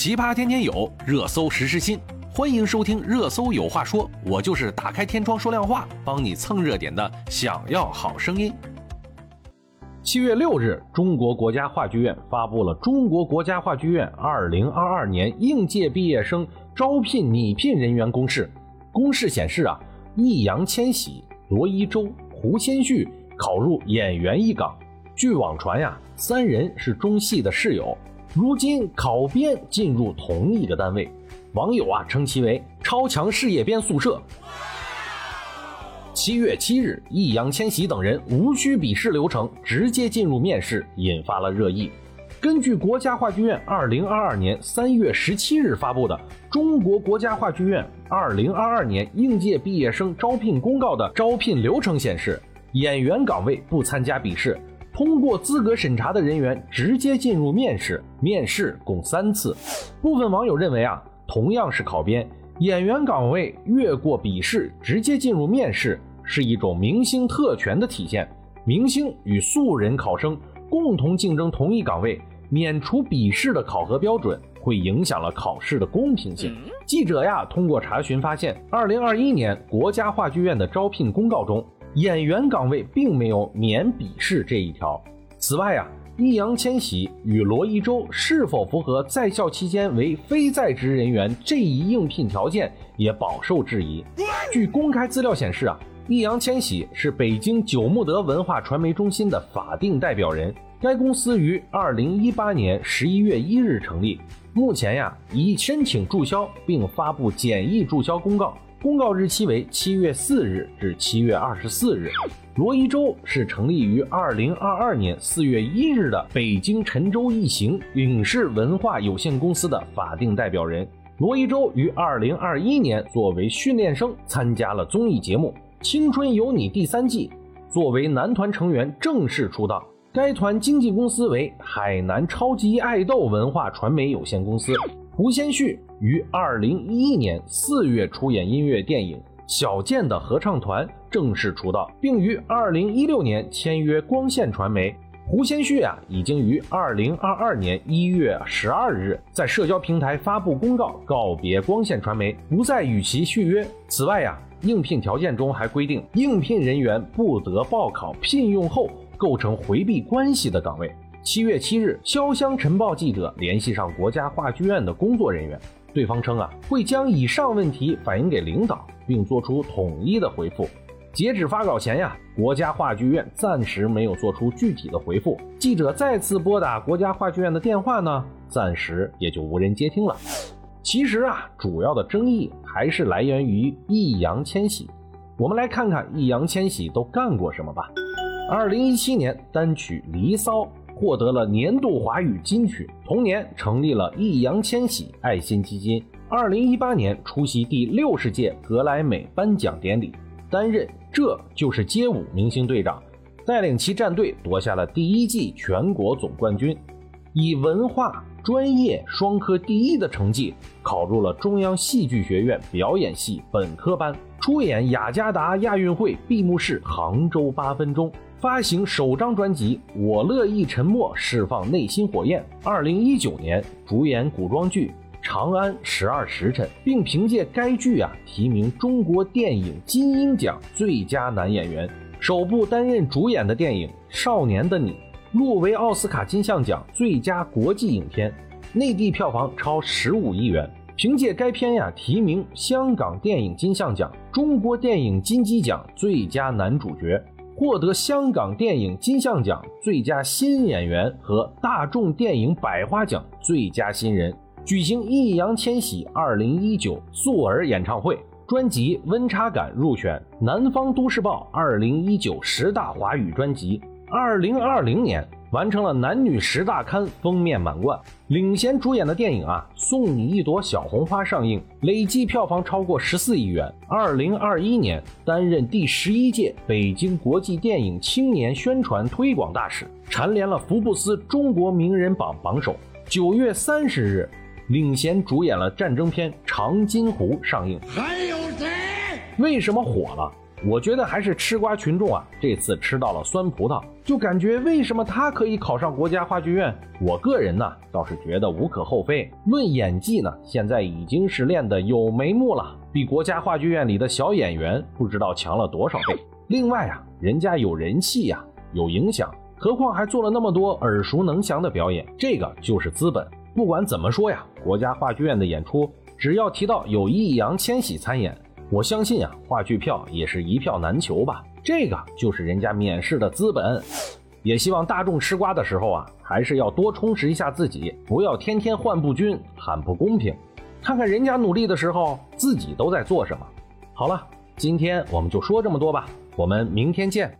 奇葩天天有，热搜时时新。欢迎收听《热搜有话说》，我就是打开天窗说亮话，帮你蹭热点的。想要好声音。七月六日，中国国家话剧院发布了《中国国家话剧院二零二二年应届毕业生招聘拟聘人员公示》。公示显示啊，易烊千玺、罗一舟、胡先煦考入演员一岗。据网传呀，三人是中戏的室友，如今考编进入同一个单位。网友啊称其为“超强事业编宿舍”。七月七日，易烊千玺等人无需笔试流程，直接进入面试，引发了热议。根据国家话剧院二零二二年三月十七日发布的《中国国家话剧院二零二二年应届毕业生招聘公告》的招聘流程显示，演员岗位不参加笔试，通过资格审查的人员直接进入面试，面试共三次。部分网友认为啊。同样是考编，演员岗位越过笔试直接进入面试，是一种明星特权的体现。明星与素人考生共同竞争同一岗位，免除笔试的考核标准，会影响了考试的公平性。记者呀，通过查询发现，二零二一年国家话剧院的招聘公告中，演员岗位并没有免笔试这一条。此外呀。易烊千玺与罗一舟是否符合在校期间为非在职人员这一应聘条件，也饱受质疑。据公开资料显示啊，易烊千玺是北京九牧德文化传媒中心的法定代表人，该公司于二零一八年十一月一日成立，目前呀已申请注销并发布简易注销公告。公告日期为七月四日至七月二十四日。罗一舟是成立于二零二二年四月一日的北京辰州艺行影视文化有限公司的法定代表人。罗一舟于二零二一年作为训练生参加了综艺节目《青春有你》第三季，作为男团成员正式出道。该团经纪公司为海南超级爱豆文化传媒有限公司。胡先煦于二零一一年四月出演音乐电影《小贱的合唱团》，正式出道，并于二零一六年签约光线传媒。胡先煦啊，已经于二零二二年一月十二日在社交平台发布公告，告别光线传媒，不再与其续约。此外呀，应聘条件中还规定，应聘人员不得报考聘用后构成回避关系的岗位。七月七日，潇湘晨报记者联系上国家话剧院的工作人员，对方称啊会将以上问题反映给领导，并做出统一的回复。截止发稿前呀，国家话剧院暂时没有做出具体的回复。记者再次拨打国家话剧院的电话呢，暂时也就无人接听了。其实啊，主要的争议还是来源于易烊千玺。我们来看看易烊千玺都干过什么吧。二零一七年单曲《离骚》。获得了年度华语金曲，同年成立了易烊千玺爱心基金。二零一八年出席第六十届格莱美颁奖典礼，担任《这就是街舞》明星队长，带领其战队夺下了第一季全国总冠军，以文化专业双科第一的成绩考入了中央戏剧学院表演系本科班，出演雅加达亚运会闭幕式《杭州八分钟》。发行首张专辑《我乐意沉默，释放内心火焰》。二零一九年主演古装剧《长安十二时辰》，并凭借该剧啊提名中国电影金鹰奖最佳男演员。首部担任主演的电影《少年的你》入围奥斯卡金像奖最佳国际影片，内地票房超十五亿元。凭借该片呀提名香港电影金像奖、中国电影金鸡奖最佳男主角。获得香港电影金像奖最佳新演员和大众电影百花奖最佳新人，举行易烊千玺二零一九素儿演唱会，专辑《温差感》入选南方都市报二零一九十大华语专辑。二零二零年。完成了男女十大刊封面满贯，领衔主演的电影啊《送你一朵小红花》上映，累计票房超过十四亿元。二零二一年担任第十一届北京国际电影青年宣传推广大使，蝉联了福布斯中国名人榜榜首。九月三十日，领衔主演了战争片《长津湖》上映。还有谁？为什么火了？我觉得还是吃瓜群众啊，这次吃到了酸葡萄，就感觉为什么他可以考上国家话剧院？我个人呢倒是觉得无可厚非。论演技呢，现在已经是练得有眉目了，比国家话剧院里的小演员不知道强了多少倍。另外啊，人家有人气呀，有影响，何况还做了那么多耳熟能详的表演，这个就是资本。不管怎么说呀，国家话剧院的演出，只要提到有易烊千玺参演。我相信啊，话剧票也是一票难求吧。这个就是人家免试的资本。也希望大众吃瓜的时候啊，还是要多充实一下自己，不要天天患不均，喊不公平。看看人家努力的时候，自己都在做什么。好了，今天我们就说这么多吧，我们明天见。